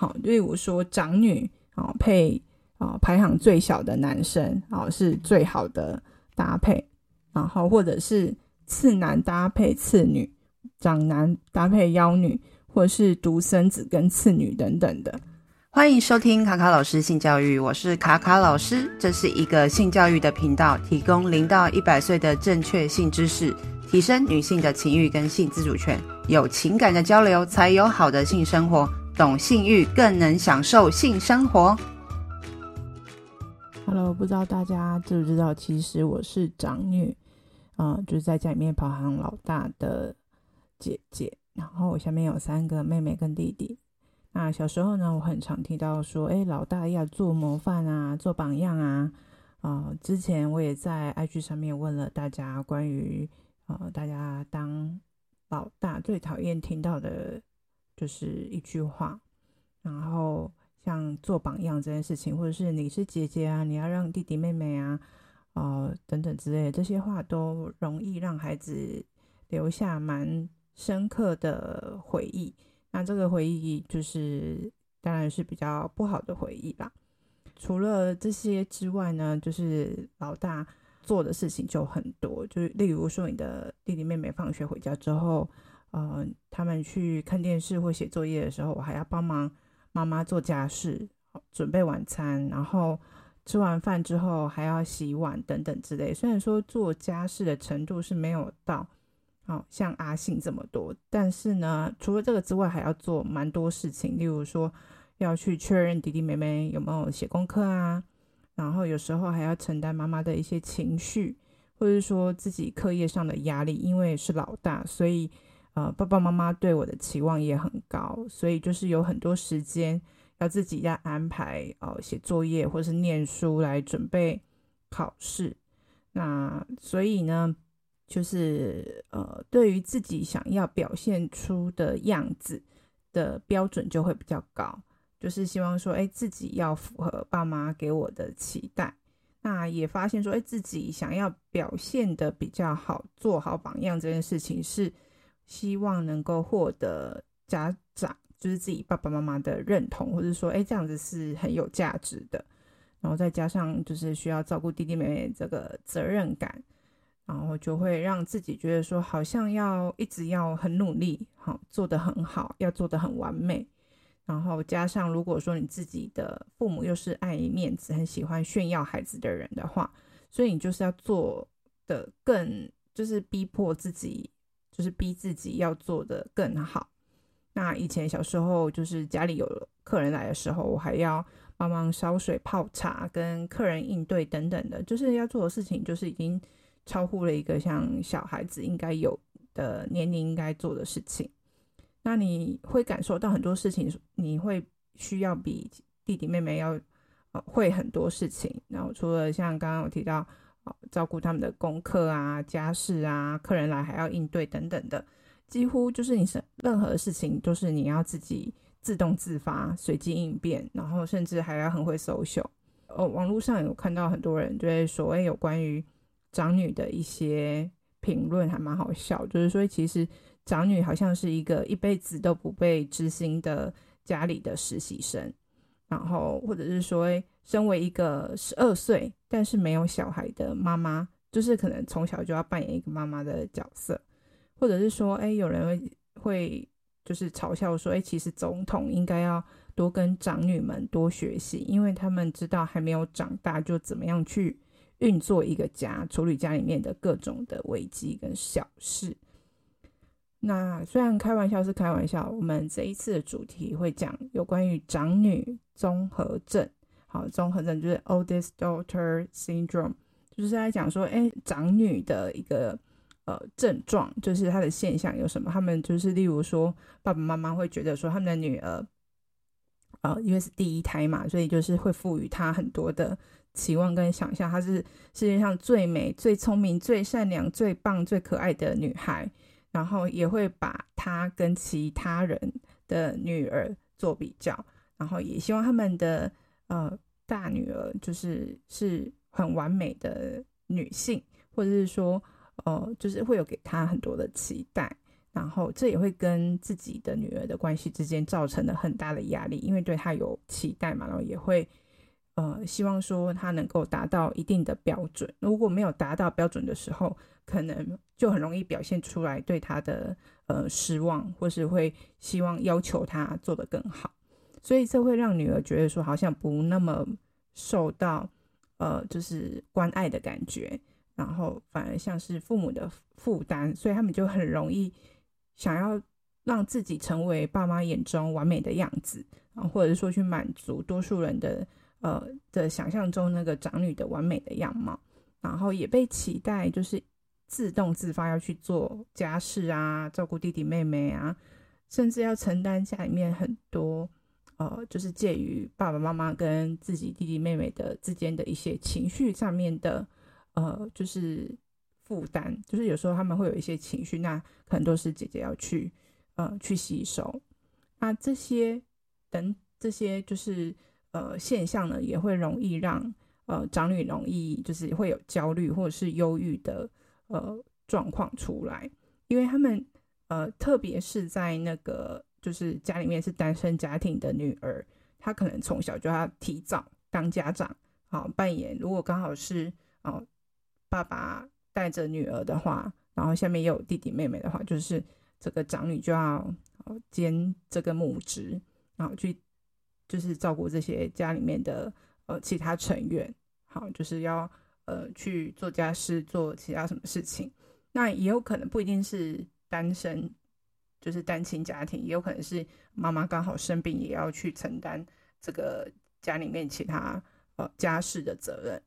好，例如说长女啊配啊排行最小的男生啊是最好的搭配，然后或者是次男搭配次女，长男搭配幺女，或是独生子跟次女等等的。欢迎收听卡卡老师性教育，我是卡卡老师，这是一个性教育的频道，提供零到一百岁的正确性知识，提升女性的情欲跟性自主权，有情感的交流才有好的性生活，懂性欲更能享受性生活。Hello，不知道大家知不知道，其实我是长女，啊、就是在家里面排行老大的姐姐，然后我下面有三个妹妹跟弟弟。那小时候呢，我很常听到说，哎，老大要做模范啊，做榜样啊。啊、之前我也在 IG 上面问了大家关于，呃，大家当老大最讨厌听到的，就是一句话。然后像做榜样这件事情，或者是你是姐姐啊，你要让弟弟妹妹啊，呃，等等之类这些话，都容易让孩子留下蛮深刻的回忆。那这个回忆就是，当然是比较不好的回忆吧。除了这些之外呢，就是老大做的事情就很多，就是例如说，你的弟弟妹妹放学回家之后，呃，他们去看电视或写作业的时候，我还要帮忙妈妈做家事，准备晚餐，然后吃完饭之后还要洗碗等等之类。虽然说做家事的程度是没有到。好像阿信这么多，但是呢，除了这个之外，还要做蛮多事情，例如说要去确认弟弟妹妹有没有写功课啊，然后有时候还要承担妈妈的一些情绪，或者是说自己课业上的压力，因为是老大，所以呃，爸爸妈妈对我的期望也很高，所以就是有很多时间要自己在安排哦，写作业或是念书来准备考试，那所以呢。就是呃，对于自己想要表现出的样子的标准就会比较高，就是希望说，哎，自己要符合爸妈给我的期待。那也发现说，哎，自己想要表现得比较好，做好榜样这件事情，是希望能够获得家长，就是自己爸爸妈妈的认同，或者说，哎，这样子是很有价值的。然后再加上就是需要照顾弟弟妹妹这个责任感。然后就会让自己觉得说，好像要一直要很努力，好做得很好，要做得很完美。然后加上，如果说你自己的父母又是爱面子、很喜欢炫耀孩子的人的话，所以你就是要做的更，就是逼迫自己，就是逼自己要做的更好。那以前小时候，就是家里有客人来的时候，我还要帮忙烧水、泡茶、跟客人应对等等的，就是要做的事情，就是已经。超乎了一个像小孩子应该有的年龄应该做的事情，那你会感受到很多事情，你会需要比弟弟妹妹要呃会很多事情。然后除了像刚刚我提到照顾他们的功课啊、家事啊、客人来还要应对等等的，几乎就是你是任何事情都是你要自己自动自发、随机应变，然后甚至还要很会 social。哦，网络上有看到很多人就会所谓有关于。长女的一些评论还蛮好笑，就是说，其实长女好像是一个一辈子都不被知心的家里的实习生，然后或者是说，身为一个十二岁但是没有小孩的妈妈，就是可能从小就要扮演一个妈妈的角色，或者是说，哎，有人会会就是嘲笑说，哎，其实总统应该要多跟长女们多学习，因为他们知道还没有长大就怎么样去。运作一个家，处理家里面的各种的危机跟小事。那虽然开玩笑是开玩笑，我们这一次的主题会讲有关于长女综合症。好，综合症就是 Oldest Daughter Syndrome，就是在讲说，哎，长女的一个呃症状，就是她的现象有什么？他们就是例如说，爸爸妈妈会觉得说，他们的女儿，呃，因为是第一胎嘛，所以就是会赋予她很多的。期望跟想象，她是世界上最美、最聪明、最善良、最棒、最可爱的女孩，然后也会把她跟其他人的女儿做比较，然后也希望他们的呃大女儿就是是很完美的女性，或者是说呃就是会有给她很多的期待，然后这也会跟自己的女儿的关系之间造成了很大的压力，因为对她有期待嘛，然后也会呃希望说她能够达到一定的标准。如果没有达到标准的时候，可能就很容易表现出来对她的呃失望，或是会希望要求她做得更好。所以这会让女儿觉得说好像不那么受到呃就是关爱的感觉，然后反而像是父母的负担，所以他们就很容易。想要让自己成为爸妈眼中完美的样子，啊，或者是说去满足多数人的呃的想象中那个长女的完美的样貌，然后也被期待就是自动自发要去做家事啊，照顾弟弟妹妹啊，甚至要承担家里面很多呃，就是介于爸爸妈妈跟自己弟弟妹妹的之间的一些情绪上面的呃，就是。负担就是有时候他们会有一些情绪，那可能都是姐姐要去呃去吸收。那这些等这些就是呃现象呢，也会容易让呃长女容易就是会有焦虑或者是忧郁的呃状况出来，因为他们呃特别是在那个就是家里面是单身家庭的女儿，她可能从小就要提早当家长，好扮演。如果刚好是哦、呃、爸爸。带着女儿的话，然后下面也有弟弟妹妹的话，就是这个长女就要兼这个母职，然后去就是照顾这些家里面的呃其他成员，好，就是要呃去做家事，做其他什么事情。那也有可能不一定是单身，就是单亲家庭，也有可能是妈妈刚好生病，也要去承担这个家里面其他呃家事的责任。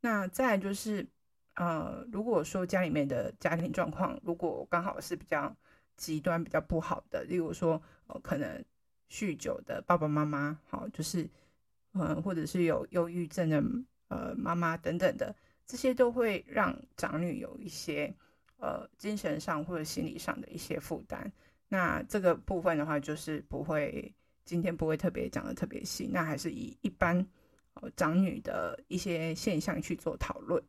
那再来就是。呃，如果说家里面的家庭状况，如果刚好是比较极端、比较不好的，例如说，呃，可能酗酒的爸爸妈妈，好，就是，嗯、或者是有忧郁症的呃妈妈等等的，这些都会让长女有一些呃精神上或者心理上的一些负担。那这个部分的话，就是不会今天不会特别讲的特别细，那还是以一般呃长女的一些现象去做讨论。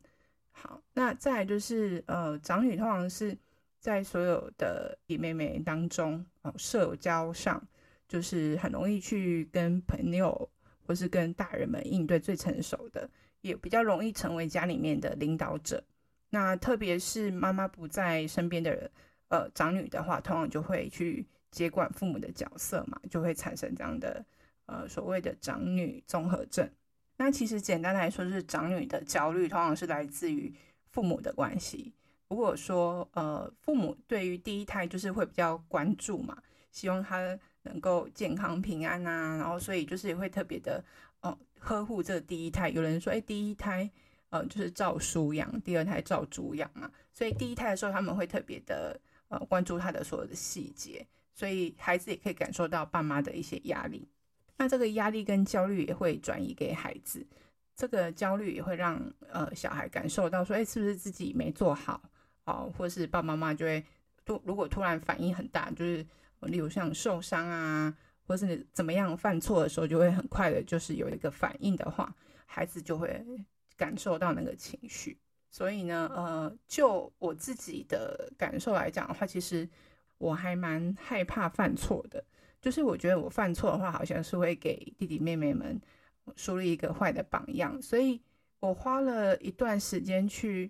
好，那再就是，呃，长女通常是在所有的弟妹妹当中，哦，社交上就是很容易去跟朋友或是跟大人们应对最成熟的，也比较容易成为家里面的领导者。那特别是妈妈不在身边的，呃，长女的话，通常就会去接管父母的角色嘛，就会产生这样的，呃，所谓的长女综合症。那其实简单来说，是长女的焦虑通常是来自于父母的关系。如果说呃，父母对于第一胎就是会比较关注嘛，希望他能够健康平安啊，然后所以就是也会特别的哦、呵护这第一胎。有人说，哎，第一胎呃就是照书养，第二胎照猪养嘛，所以第一胎的时候他们会特别的呃关注他的所有的细节，所以孩子也可以感受到爸妈的一些压力。那这个压力跟焦虑也会转移给孩子，这个焦虑也会让呃小孩感受到说，哎，是不是自己没做好哦，或是爸爸妈妈就会突如果突然反应很大，就是例如像受伤啊，或是怎么样犯错的时候，就会很快的，就是有一个反应的话，孩子就会感受到那个情绪。所以呢，呃，就我自己的感受来讲的话，其实我还蛮害怕犯错的。就是我觉得我犯错的话，好像是会给弟弟妹妹们树立一个坏的榜样，所以我花了一段时间去，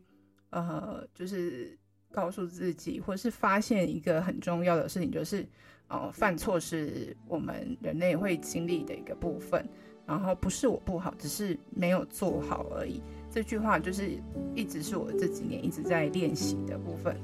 呃，就是告诉自己，或是发现一个很重要的事情，就是，哦、呃，犯错是我们人类会经历的一个部分，然后不是我不好，只是没有做好而已。这句话就是一直是我这几年一直在练习的部分。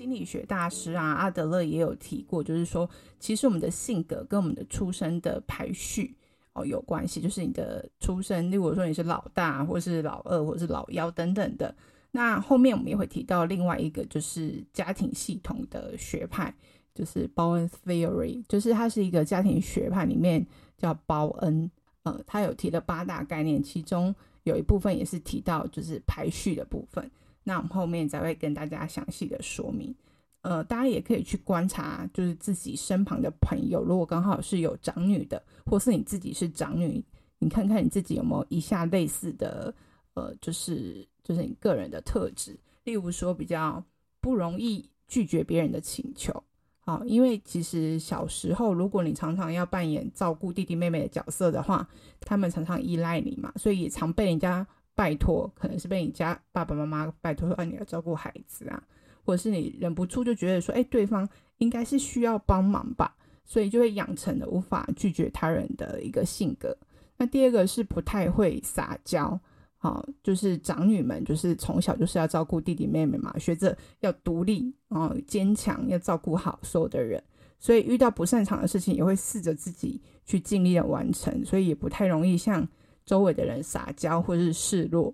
心理学大师啊，阿德勒也有提过，就是说，其实我们的性格跟我们的出生的排序哦有关系。就是你的出生，如果说你是老大，或是老二，或是老幺等等的。那后面我们也会提到另外一个，就是家庭系统的学派，就是 Bowen Theory，就是它是一个家庭学派里面叫包恩，呃，他有提了八大概念，其中有一部分也是提到就是排序的部分。那我们后面再会跟大家详细的说明。呃，大家也可以去观察，就是自己身旁的朋友，如果刚好是有长女的，或是你自己是长女，你看看你自己有没有以下类似的，呃，就是就是你个人的特质，例如说比较不容易拒绝别人的请求。好，因为其实小时候，如果你常常要扮演照顾弟弟妹妹的角色的话，他们常常依赖你嘛，所以也常被人家拜托，可能是被你家爸爸妈妈拜托说，啊，你要照顾孩子啊。或者是你忍不住就觉得说，哎，对方应该是需要帮忙吧，所以就会养成了无法拒绝他人的一个性格。那第二个是不太会撒娇，好，就是长女们就是从小就是要照顾弟弟妹妹嘛，学着要独立，啊坚强，要照顾好所有的人，所以遇到不擅长的事情也会试着自己去尽力的完成，所以也不太容易像周围的人撒娇或者是示弱。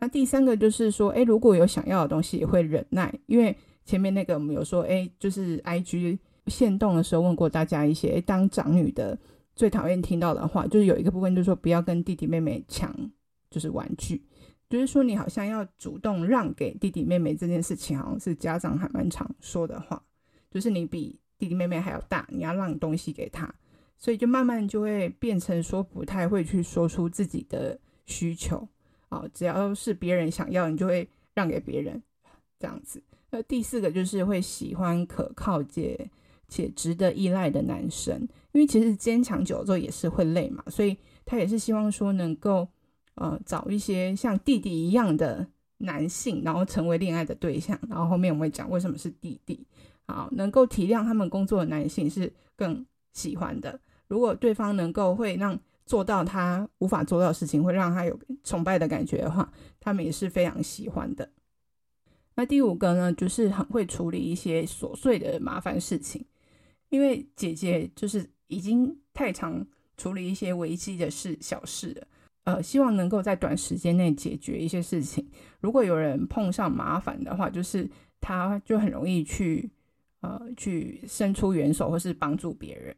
那第三个就是说，哎，如果有想要的东西，也会忍耐，因为前面那个我们有说，哎，就是 IG 限动的时候问过大家一些，哎，当长女的最讨厌听到的话，就是有一个部分就是说，不要跟弟弟妹妹抢，就是玩具，就是说你好像要主动让给弟弟妹妹这件事情，好像是家长还蛮常说的话，就是你比弟弟妹妹还要大，你要让东西给他，所以就慢慢就会变成说不太会去说出自己的需求。哦，只要是别人想要，你就会让给别人，这样子。那第四个就是会喜欢可靠且且值得依赖的男生，因为其实坚强久了之后也是会累嘛，所以他也是希望说能够呃找一些像弟弟一样的男性，然后成为恋爱的对象。然后后面我们会讲为什么是弟弟，好，能够体谅他们工作的男性是更喜欢的。如果对方能够会让做到他无法做到的事情，会让他有崇拜的感觉的话，他们也是非常喜欢的。那第五个呢，就是很会处理一些琐碎的麻烦事情，因为姐姐就是已经太常处理一些危机的事小事了，呃，希望能够在短时间内解决一些事情。如果有人碰上麻烦的话，就是他就很容易去呃去伸出援手，或是帮助别人。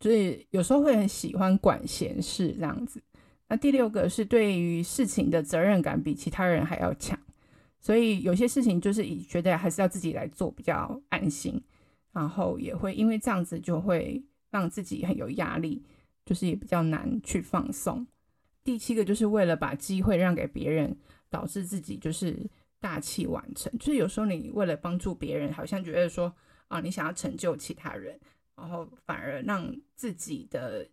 所以有时候会很喜欢管闲事这样子。那第六个是对于事情的责任感比其他人还要强，所以有些事情就是以觉得还是要自己来做比较安心，然后也会因为这样子就会让自己很有压力，就是也比较难去放松。第七个就是为了把机会让给别人，导致自己就是大器晚成。就是有时候你为了帮助别人，好像觉得说啊，你想要成就其他人。然后反而让自己的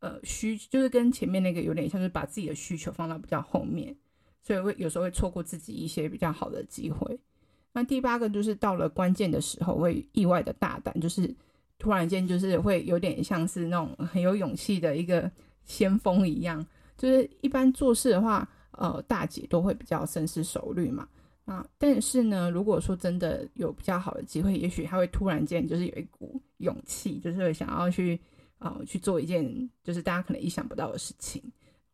呃需，就是跟前面那个有点像，是把自己的需求放到比较后面，所以会有时候会错过自己一些比较好的机会。那第八个就是到了关键的时候会意外的大胆，就是突然间就是会有点像是那种很有勇气的一个先锋一样。就是一般做事的话，呃，大姐都会比较深思熟虑嘛。啊，但是呢，如果说真的有比较好的机会，也许他会突然间就是有一股勇气，就是会想要去啊、去做一件就是大家可能意想不到的事情，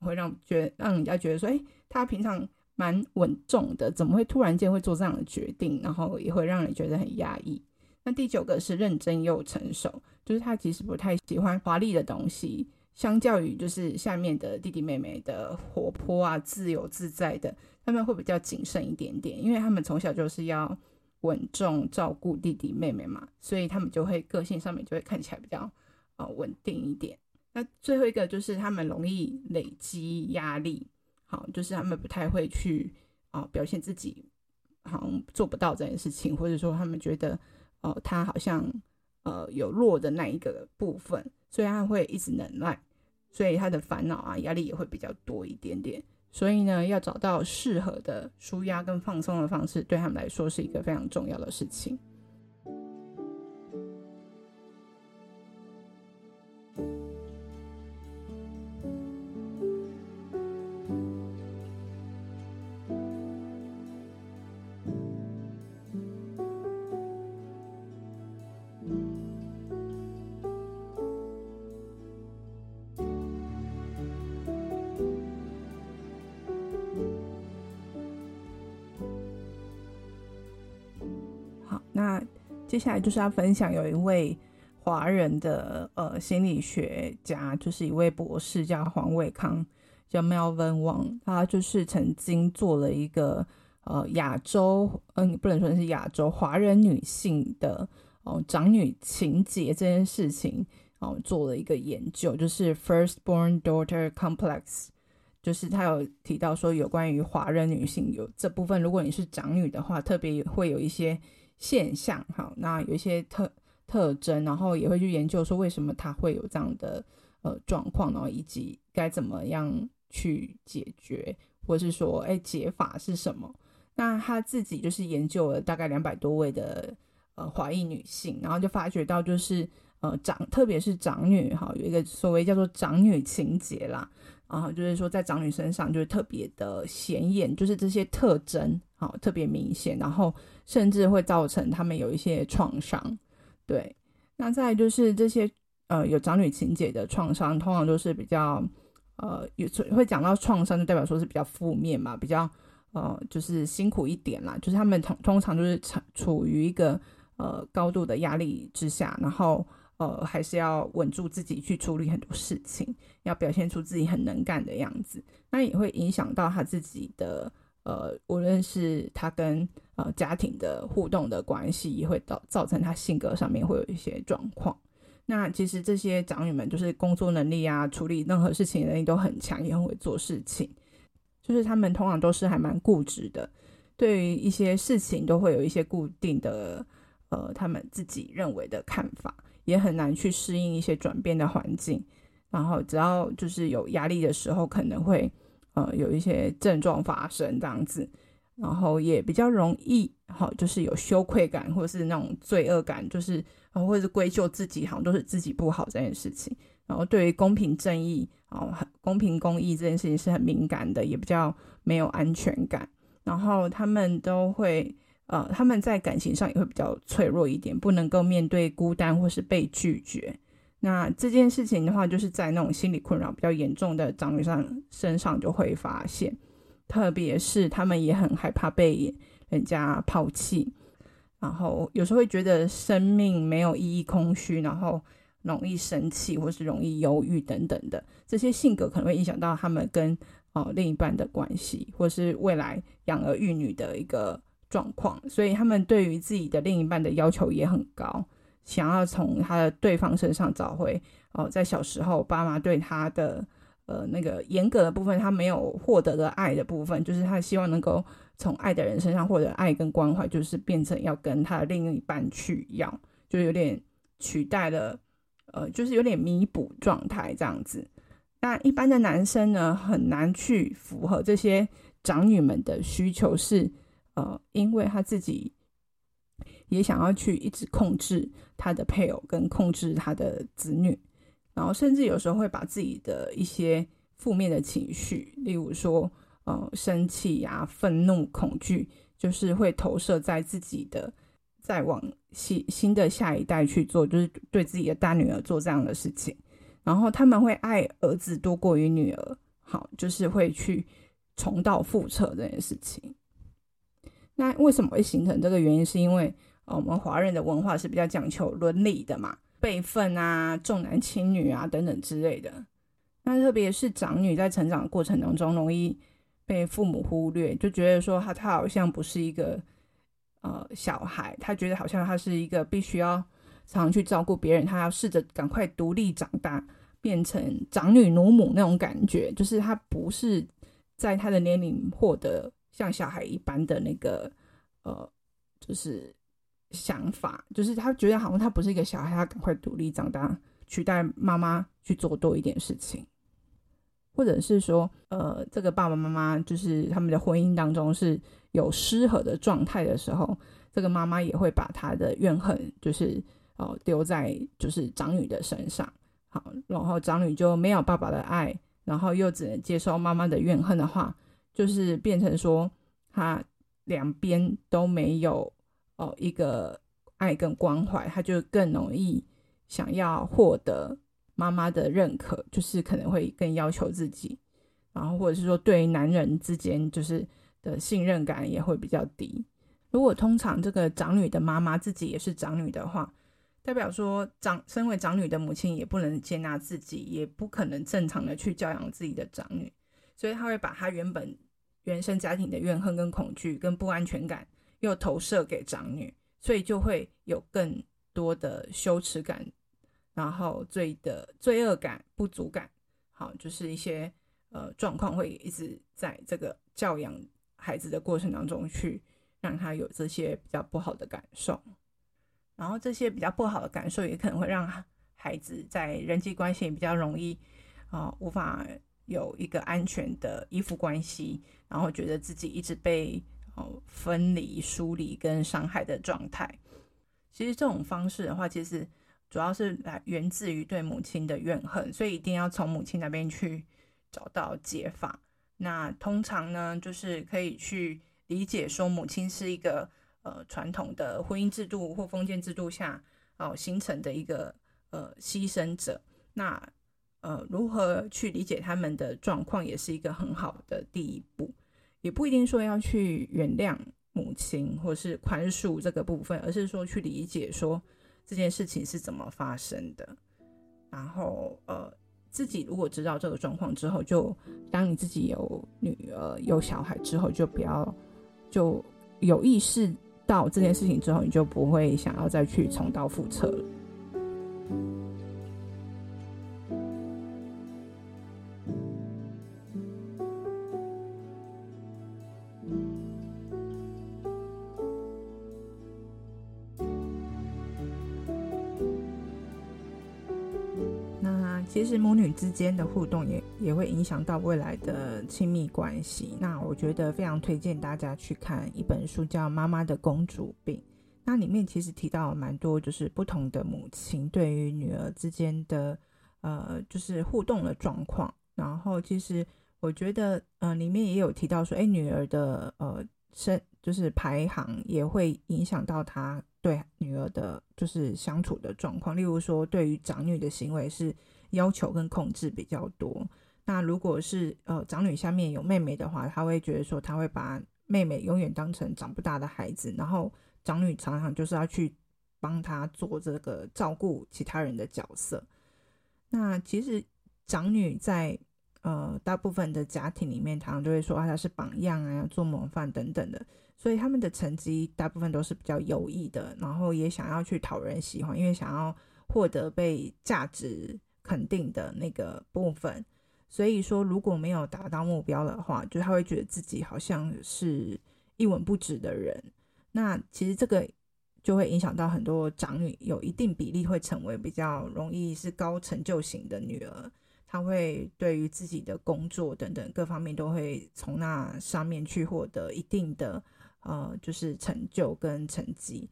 会让觉让人家觉得说，哎，他平常蛮稳重的，怎么会突然间会做这样的决定？然后也会让人觉得很压抑。那第九个是认真又成熟，就是他其实不太喜欢华丽的东西。相较于就是下面的弟弟妹妹的活泼啊、自由自在的，他们会比较谨慎一点点，因为他们从小就是要稳重照顾弟弟妹妹嘛，所以他们就会个性上面就会看起来比较呃稳定一点。那最后一个就是他们容易累积压力，好，就是他们不太会去啊、表现自己好像做不到这件事情，或者说他们觉得哦、他好像呃有弱的那一个部分，所以他会一直忍耐。所以他的烦恼啊，压力也会比较多一点点。所以呢，要找到适合的舒压跟放松的方式，对他们来说是一个非常重要的事情。接下来就是要分享，有一位华人的呃心理学家，就是一位博士叫黄伟康，叫 Melvin Wang，他就是曾经做了一个呃亚洲，嗯、呃，不能说是亚洲华人女性的哦、长女情节这件事情哦、做了一个研究，就是 Firstborn Daughter Complex，就是他有提到说有关于华人女性有这部分，如果你是长女的话，特别会有一些现象，好，那有一些特特征，然后也会去研究说为什么她会有这样的呃状况，然后以及该怎么样。去解决，或是说，哎，解法是什么？那他自己就是研究了大概两百多位的呃华裔女性，然后就发觉到，就是呃长，特别是长女哈，有一个所谓叫做长女情节啦，然后就是说在长女身上就是特别的显眼，就是这些特征好特别明显，然后甚至会造成他们有一些创伤。对，那再就是这些呃有长女情节的创伤，通常都是比较。呃，有会讲到创伤，就代表说是比较负面嘛，比较呃，就是辛苦一点啦。就是他们通通常就是处处于一个呃高度的压力之下，然后呃还是要稳住自己去处理很多事情，要表现出自己很能干的样子。那也会影响到他自己的呃，无论是他跟呃家庭的互动的关系，也会造造成他性格上面会有一些状况。那其实这些长女们就是工作能力啊，处理任何事情能力都很强，也很会做事情。就是他们通常都是还蛮固执的，对于一些事情都会有一些固定的呃他们自己认为的看法，也很难去适应一些转变的环境。然后只要就是有压力的时候，可能会呃有一些症状发生这样子。然后也比较容易，好，就是有羞愧感，或是那种罪恶感，就是，啊或者是归咎自己，好像都是自己不好这件事情。然后对于公平正义，哦，公平公义这件事情是很敏感的，也比较没有安全感。然后他们都会，呃，他们在感情上也会比较脆弱一点，不能够面对孤单或是被拒绝。那这件事情的话，就是在那种心理困扰比较严重的长女上身上就会发现。特别是他们也很害怕被人家抛弃，然后有时候会觉得生命没有意义、空虚，然后容易生气或是容易忧郁等等的这些性格，可能会影响到他们跟呃另一半的关系，或是未来养儿育女的一个状况。所以他们对于自己的另一半的要求也很高，想要从他的对方身上找回哦、在小时候爸妈对他的。呃，那个严格的部分，他没有获得的爱的部分，就是他希望能够从爱的人身上获得爱跟关怀，就是变成要跟他的另一半去要，就有点取代了，呃，就是有点弥补状态这样子。那一般的男生呢，很难去符合这些长女们的需求，是呃，因为他自己也想要去一直控制他的配偶跟控制他的子女。然后甚至有时候会把自己的一些负面的情绪，例如说，呃，生气呀、愤怒、恐惧，就是会投射在自己的，再往新新的下一代去做，就是对自己的大女儿做这样的事情。然后他们会爱儿子多过于女儿，好，就是会去重蹈覆辙这件事情。那为什么会形成这个原因？是因为，呃，我们华人的文化是比较讲求伦理的嘛。辈分啊，重男轻女啊，等等之类的。那特别是长女在成长的过程当中，容易被父母忽略，就觉得说她她好像不是一个呃小孩，她觉得好像她是一个必须要常常去照顾别人，她要试着赶快独立长大，变成长女奴母那种感觉，就是她不是在她的年龄获得像小孩一般的那个呃，就是。想法就是他觉得好像他不是一个小孩，他赶快独立长大，取代妈妈去做多一点事情，或者是说，呃，这个爸爸妈妈就是他们的婚姻当中是有失和的状态的时候，这个妈妈也会把她的怨恨就是哦丢在就是长女的身上，好，然后长女就没有爸爸的爱，然后又只能接受妈妈的怨恨的话，就是变成说他两边都没有。哦，一个爱跟关怀，他就更容易想要获得妈妈的认可，就是可能会更要求自己，然后或者是说对男人之间就是的信任感也会比较低。如果通常这个长女的妈妈自己也是长女的话，代表说长身为长女的母亲也不能接纳自己，也不可能正常的去教养自己的长女，所以他会把他原本原生家庭的怨恨跟恐惧跟不安全感又投射给长女，所以就会有更多的羞耻感，然后罪的罪恶感、不足感，好，就是一些呃状况会一直在这个教养孩子的过程当中去让他有这些比较不好的感受，然后这些比较不好的感受也可能会让孩子在人际关系比较容易啊、无法有一个安全的依附关系，然后觉得自己一直被哦、分离、疏离跟伤害的状态。其实这种方式的话，其实主要是来源自于对母亲的怨恨，所以一定要从母亲那边去找到解法。那通常呢，就是可以去理解说，母亲是一个呃传统的婚姻制度或封建制度下哦、形成的一个呃牺牲者。那呃如何去理解他们的状况，也是一个很好的第一步。也不一定说要去原谅母亲或是宽恕这个部分，而是说去理解说这件事情是怎么发生的。然后呃。自己如果知道这个状况之后，就当你自己有女儿有小孩之后，就不要就有意识到这件事情之后，你就不会想要再去重蹈覆辙了。其实母女之间的互动也也会影响到未来的亲密关系。那我觉得非常推荐大家去看一本书，叫《妈妈的公主病》。那里面其实提到蛮多，就是不同的母亲对于女儿之间的呃，就是互动的状况。然后其实我觉得，呃，里面也有提到说，哎，女儿的呃生就是排行也会影响到她对女儿的，就是相处的状况。例如说，对于长女的行为是。要求跟控制比较多。那如果是呃长女下面有妹妹的话，她会觉得说，她会把妹妹永远当成长不大的孩子，然后长女常常就是要去帮她做这个照顾其他人的角色。那其实长女在呃大部分的家庭里面，常常就会说啊，她是榜样啊，做模范等等的，所以他们的成绩大部分都是比较优异的，然后也想要去讨人喜欢，因为想要获得被价值。肯定的那个部分，所以说如果没有达到目标的话，就他会觉得自己好像是一文不值的人。那其实这个就会影响到很多长女，有一定比例会成为比较容易是高成就型的女儿。她会对于自己的工作等等各方面都会从那上面去获得一定的呃，就是成就跟成绩。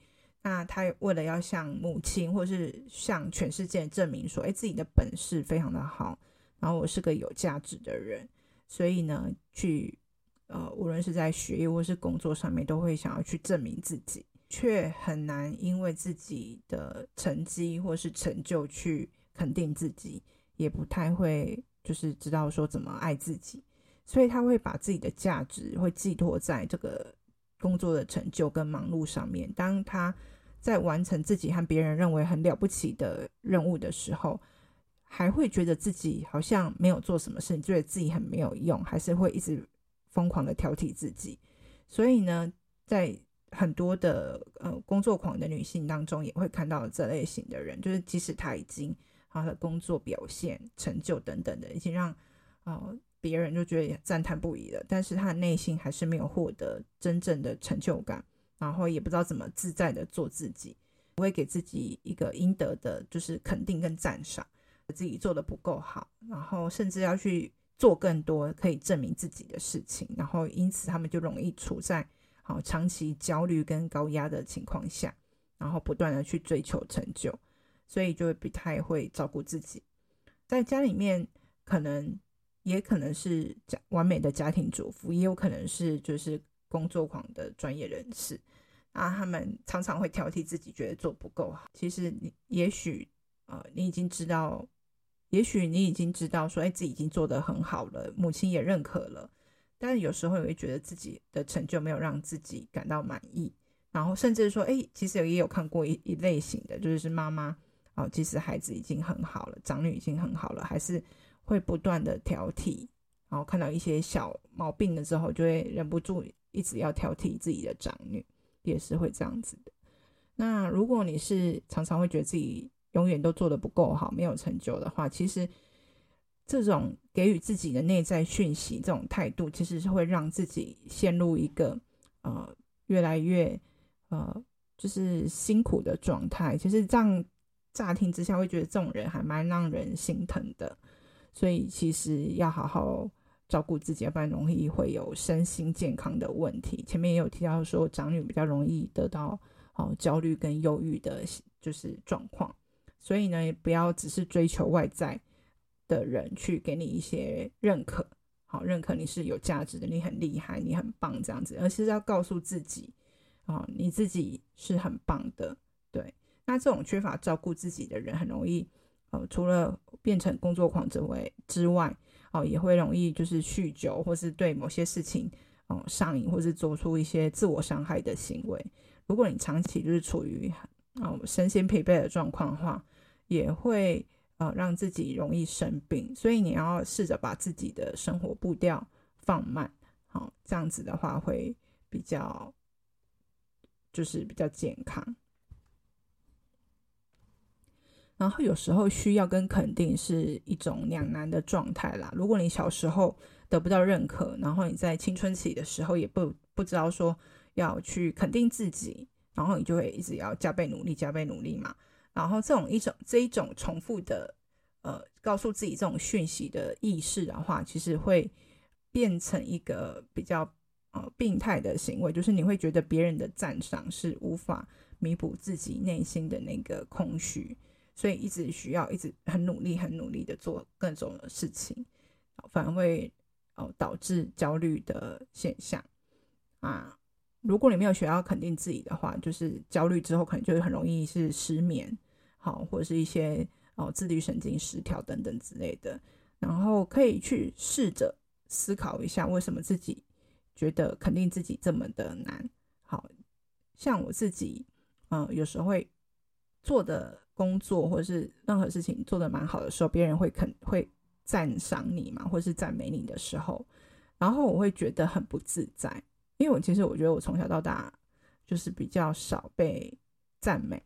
那他为了要向母亲，或是向全世界证明说，哎，自己的本事非常的好，然后我是个有价值的人，所以呢，去呃，无论是在学业或是工作上面，都会想要去证明自己，却很难因为自己的成绩或是成就去肯定自己，也不太会就是知道说怎么爱自己，所以他会把自己的价值会寄托在这个工作的成就跟忙碌上面，当他。在完成自己和别人认为很了不起的任务的时候，还会觉得自己好像没有做什么事情，觉得自己很没有用，还是会一直疯狂的挑剔自己。所以呢，在很多的呃工作狂的女性当中，也会看到这类型的人，就是即使她已经她的工作表现、成就等等的，已经让呃别人就觉得赞叹不已了，但是她的内心还是没有获得真正的成就感。然后也不知道怎么自在的做自己，不会给自己一个应得的，就是肯定跟赞赏，自己做的不够好，然后甚至要去做更多可以证明自己的事情，然后因此他们就容易处在好长期焦虑跟高压的情况下，然后不断的去追求成就，所以就会不太会照顾自己，在家里面可能也可能是完美的家庭主妇，也有可能是就是。工作狂的专业人士啊，他们常常会挑剔自己，觉得做不够好。其实你也许呃，你已经知道，也许你已经知道说，哎，自己已经做得很好了，母亲也认可了。但是有时候也会觉得自己的成就没有让自己感到满意，然后甚至说，哎，其实也有看过一一类型的，就是妈妈哦、呃，其实孩子已经很好了，长女已经很好了，还是会不断的挑剔然后看到一些小毛病了之后，就会忍不住一直要挑剔自己的长女，也是会这样子的。那如果你是常常会觉得自己永远都做得不够好，没有成就的话，其实这种给予自己的内在讯息，这种态度，其实是会让自己陷入一个呃越来越呃就是辛苦的状态。其实这样乍听之下会觉得这种人还蛮让人心疼的，所以其实要好好照顾自己，要不然容易会有身心健康的问题。前面也有提到说，长女比较容易得到。哦，焦虑跟忧郁的，就是状况，所以呢，也不要只是追求外在的人去给你一些认可，好，认可你是有价值的，你很厉害，你很棒这样子，而是要告诉自己，啊，你自己是很棒的。对，那这种缺乏照顾自己的人，很容易，呃，除了变成工作狂之外之外，哦，也会容易就是酗酒，或是对某些事情，哦，上瘾，或是做出一些自我伤害的行为。如果你长期就是处于啊身心疲惫的状况的话，也会呃让自己容易生病，所以你要试着把自己的生活步调放慢，好，这样子的话会比较就是比较健康。然后有时候需要跟肯定是一种两难的状态啦。如果你小时候得不到认可，然后你在青春期的时候也不不知道说。要去肯定自己，然后你就会一直要加倍努力，加倍努力嘛。然后这种一种这一种重复的，呃，告诉自己这种讯息的意识的话，其实会变成一个比较呃病态的行为，就是你会觉得别人的赞赏是无法弥补自己内心的那个空虚，所以一直需要一直很努力、很努力的做各种的事情，反而会哦导致焦虑的现象啊。如果你没有学到肯定自己的话，就是焦虑之后可能就很容易是失眠，好，或者是一些哦自律神经失调等等之类的。然后可以去试着思考一下，为什么自己觉得肯定自己这么的难？好，像我自己，嗯，有时候会做的工作或是任何事情做得蛮好的时候，别人会肯会赞赏你嘛，或是赞美你的时候，然后我会觉得很不自在。因为我其实我觉得我从小到大就是比较少被赞美，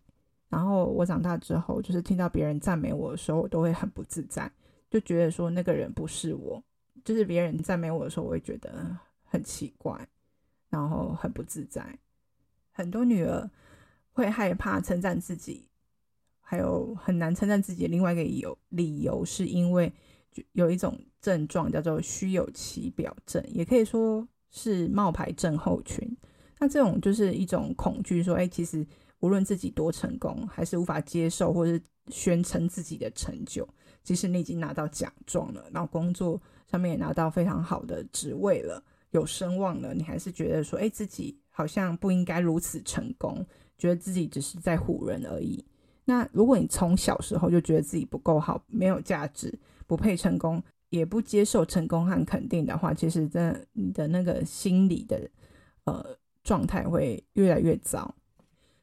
然后我长大之后就是听到别人赞美我的时候，我都会很不自在，就觉得说那个人不是我，就是别人赞美我的时候，我会觉得很奇怪，然后很不自在。很多女儿会害怕称赞自己，还有很难称赞自己的另外一个理由，理由是因为有一种症状叫做虚有其表症，也可以说。是冒牌症候群，那这种就是一种恐惧，说，哎，其实无论自己多成功，还是无法接受或是宣称自己的成就，即使你已经拿到奖状了，然后工作上面也拿到非常好的职位了，有声望了，你还是觉得说，哎，自己好像不应该如此成功，觉得自己只是在唬人而已。那如果你从小时候就觉得自己不够好，没有价值，不配成功。也不接受成功和肯定的话，其实真的你的那个心理的呃状态会越来越糟。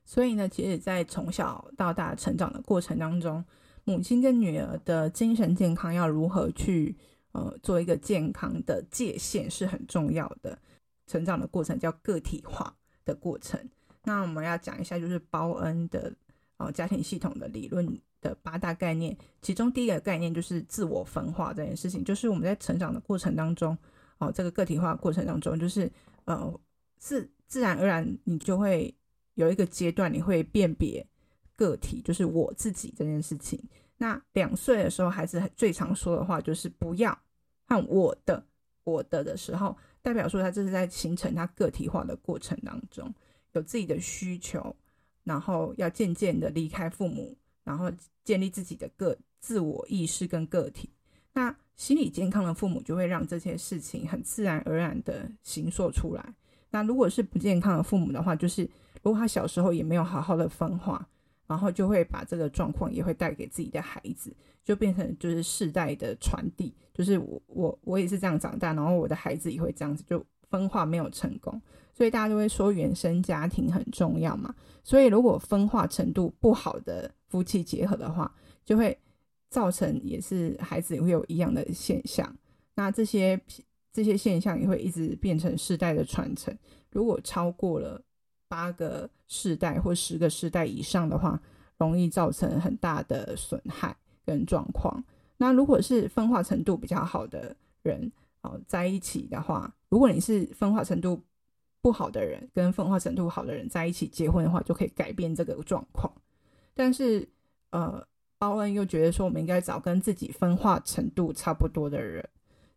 所以呢，其实，在从小到大成长的过程当中，母亲跟女儿的精神健康要如何去呃做一个健康的界限是很重要的。成长的过程叫个体化的过程。那我们要讲一下，就是鲍恩的哦家庭系统的理论。的八大概念，其中第一个概念就是自我分化这件事情，就是我们在成长的过程当中，哦，这个个体化过程当中，就是呃，自自然而然你就会有一个阶段，你会辨别个体，就是我自己这件事情。那两岁的时候，孩子最常说的话就是不要和我的我的的时候，代表说他这是在形成他个体化的过程当中，有自己的需求，然后要渐渐的离开父母。然后建立自己的个自我意识跟个体，那心理健康的父母就会让这些事情很自然而然的形塑出来。那如果是不健康的父母的话，就是如果他小时候也没有好好的分化，然后就会把这个状况也会带给自己的孩子，就变成就是世代的传递，就是我我我也是这样长大，然后我的孩子也会这样子，就分化没有成功。所以大家都会说原生家庭很重要嘛。所以如果分化程度不好的夫妻结合的话，就会造成也是孩子也会有一样的现象，那这些这些现象也会一直变成世代的传承。如果超过了八个世代或十个世代以上的话，容易造成很大的损害跟状况。那如果是分化程度比较好的人哦，在一起的话，如果你是分化程度不好的人跟分化程度好的人在一起结婚的话，就可以改变这个状况。但是，呃，包恩又觉得说，我们应该找跟自己分化程度差不多的人，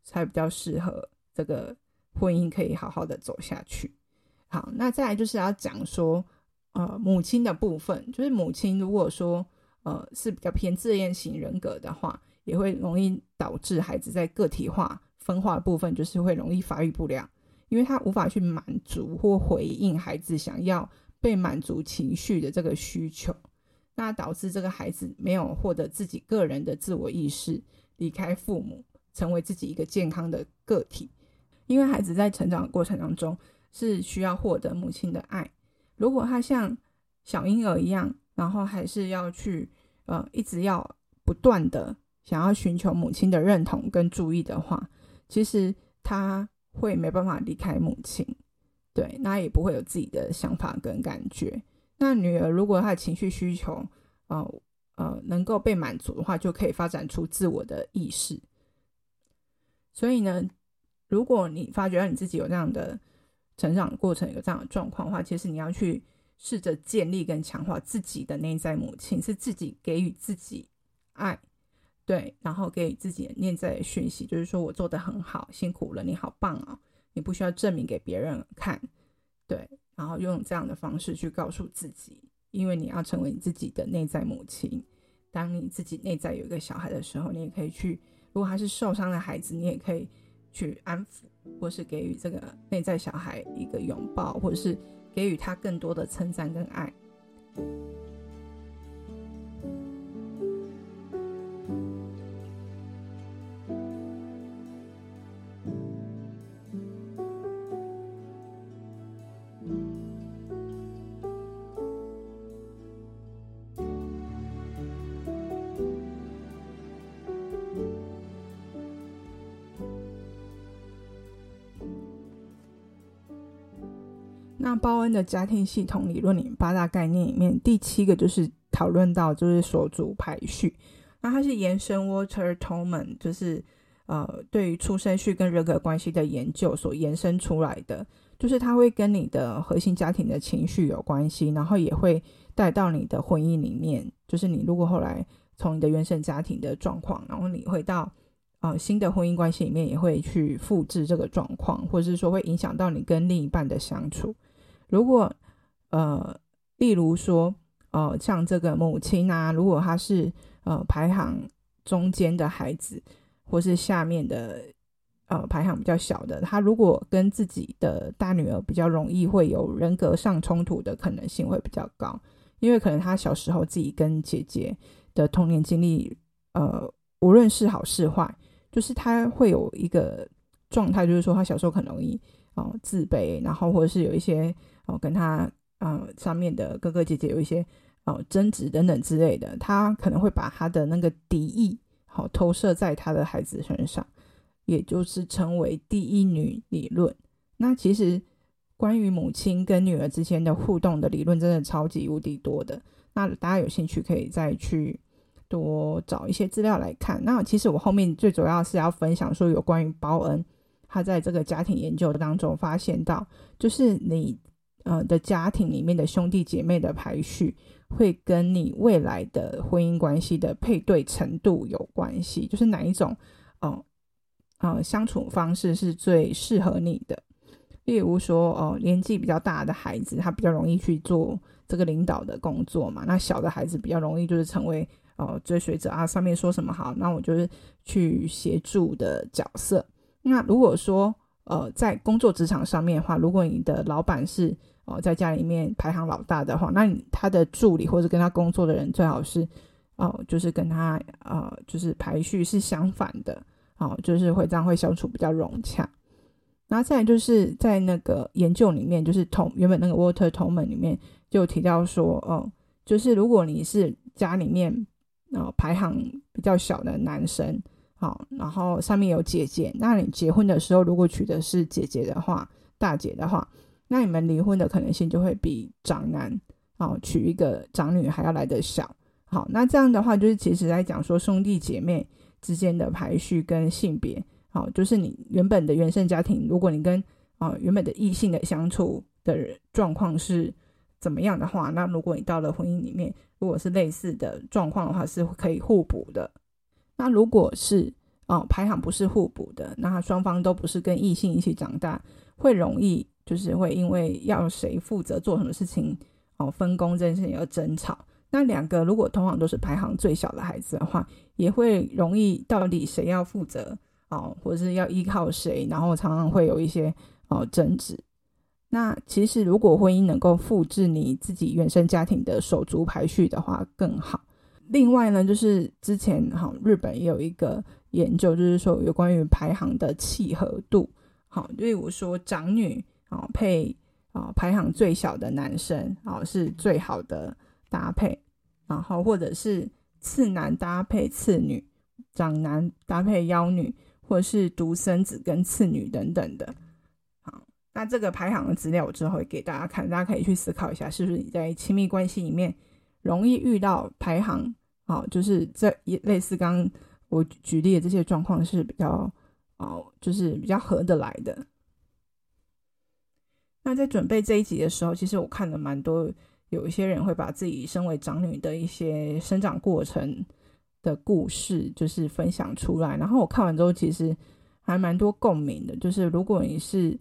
才比较适合这个婚姻可以好好的走下去。好，那再来就是要讲说，呃，母亲的部分，就是母亲如果说，呃，是比较偏自恋型人格的话。也会容易导致孩子在个体化分化部分，就是会容易发育不良，因为他无法去满足或回应孩子想要被满足情绪的这个需求，那导致这个孩子没有获得自己个人的自我意识，离开父母，成为自己一个健康的个体。因为孩子在成长的过程当中是需要获得母亲的爱，如果他像小婴儿一样，然后还是要去呃一直要不断的。想要寻求母亲的认同跟注意的话，其实他会没办法离开母亲，对，那也不会有自己的想法跟感觉。那女儿如果她的情绪需求，呃呃，能够被满足的话，就可以发展出自我的意识。所以呢，如果你发觉到你自己有这样的成长过程，有这样的状况的话，其实你要去试着建立跟强化自己的内在母亲，是自己给予自己爱。对，然后给自己内在的讯息，就是说我做得很好，辛苦了，你好棒哦，你不需要证明给别人看，对，然后用这样的方式去告诉自己，因为你要成为你自己的内在母亲。当你自己内在有一个小孩的时候，你也可以去，如果他是受伤的孩子，你也可以去安抚，或是给予这个内在小孩一个拥抱，或者是给予他更多的称赞跟爱。那鲍恩的家庭系统理论里面八大概念里面，第七个就是讨论到就是手足排序。那它是延伸 Water Tolman 就是呃对于出生序跟人格关系的研究所延伸出来的，就是它会跟你的核心家庭的情绪有关系，然后也会带到你的婚姻里面。就是你如果后来从你的原生家庭的状况，然后你会到呃新的婚姻关系里面，也会去复制这个状况，或者是说会影响到你跟另一半的相处。如果，呃，例如说，呃，像这个母亲啊，如果她是呃排行中间的孩子，或是下面的呃排行比较小的，她如果跟自己的大女儿比较容易会有人格上冲突的可能性会比较高，因为可能她小时候自己跟姐姐的童年经历，呃，无论是好是坏，就是她会有一个状态，就是说她小时候很容易自卑，然后或者是有一些。哦，跟他呃上面的哥哥姐姐有一些哦争执等等之类的，他可能会把他的那个敌意好、哦、投射在他的孩子身上，也就是称为第一女理论。那其实关于母亲跟女儿之间的互动的理论，真的超级无敌多的。那大家有兴趣可以再去多找一些资料来看。那其实我后面最主要是要分享说，有关于包恩他在这个家庭研究当中发现到，就是你。呃的家庭里面的兄弟姐妹的排序，会跟你未来的婚姻关系的配对程度有关系，就是哪一种，哦、呃，相处方式是最适合你的。例如说，哦、年纪比较大的孩子，他比较容易去做这个领导的工作嘛，那小的孩子比较容易就是成为呃追随者啊，上面说什么好，那我就是去协助的角色。那如果说，呃，在工作职场上面的话，如果你的老板是哦，在家里面排行老大的话，那你他的助理或者跟他工作的人最好是哦，就是跟他呃，就是排序是相反的，哦，就是会这样会相处比较融洽。然后再来就是在那个研究里面，就是同原本那个 Water toman 里面就提到说，哦，就是如果你是家里面呃排行比较小的男生好，然后上面有姐姐。那你结婚的时候，如果娶的是姐姐的话，大姐的话，那你们离婚的可能性就会比长男哦娶一个长女还要来得小。好，那这样的话，就是其实来讲说兄弟姐妹之间的排序跟性别，好，就是你原本的原生家庭，如果你跟啊原本的异性的相处的状况是怎么样的话，那如果你到了婚姻里面，如果是类似的状况的话，是可以互补的。那如果是哦排行不是互补的，那双方都不是跟异性一起长大，会容易就是会因为要谁负责做什么事情哦分工这件事情而争吵。那两个如果通常都是排行最小的孩子的话，也会容易到底谁要负责哦，或者是要依靠谁，然后常常会有一些哦争执。那其实如果婚姻能够复制你自己原生家庭的手足排序的话更好。另外呢，就是之前哈日本也有一个研究，就是说有关于排行的契合度。好，例如说长女啊配啊排行最小的男生啊是最好的。搭配，然后或者是次男搭配次女，长男搭配幺女，或者是独生子跟次女等等的。好，那这个排行的资料我之后会给大家看，大家可以去思考一下，是不是你在亲密关系里面容易遇到排行？好，就是这一类似刚我举例的这些状况是比较哦，就是比较合得来的。那在准备这一集的时候，其实我看了蛮多。有一些人会把自己身为长女的一些生长过程的故事，就是分享出来。然后我看完之后，其实还蛮多共鸣的。就是如果你是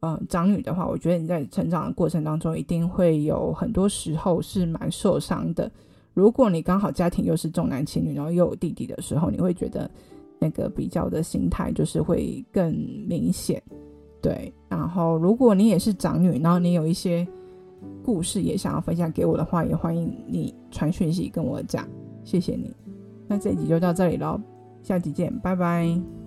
呃长女的话，我觉得你在成长的过程当中，一定会有很多时候是蛮受伤的。如果你刚好家庭又是重男轻女，然后又有弟弟的时候，你会觉得那个比较的心态就是会更明显。对，然后如果你也是长女，然后你有一些。故事也想要分享给我的话，也欢迎你传讯息跟我讲，谢谢你。那这一集就到这里喽，下集见，拜拜。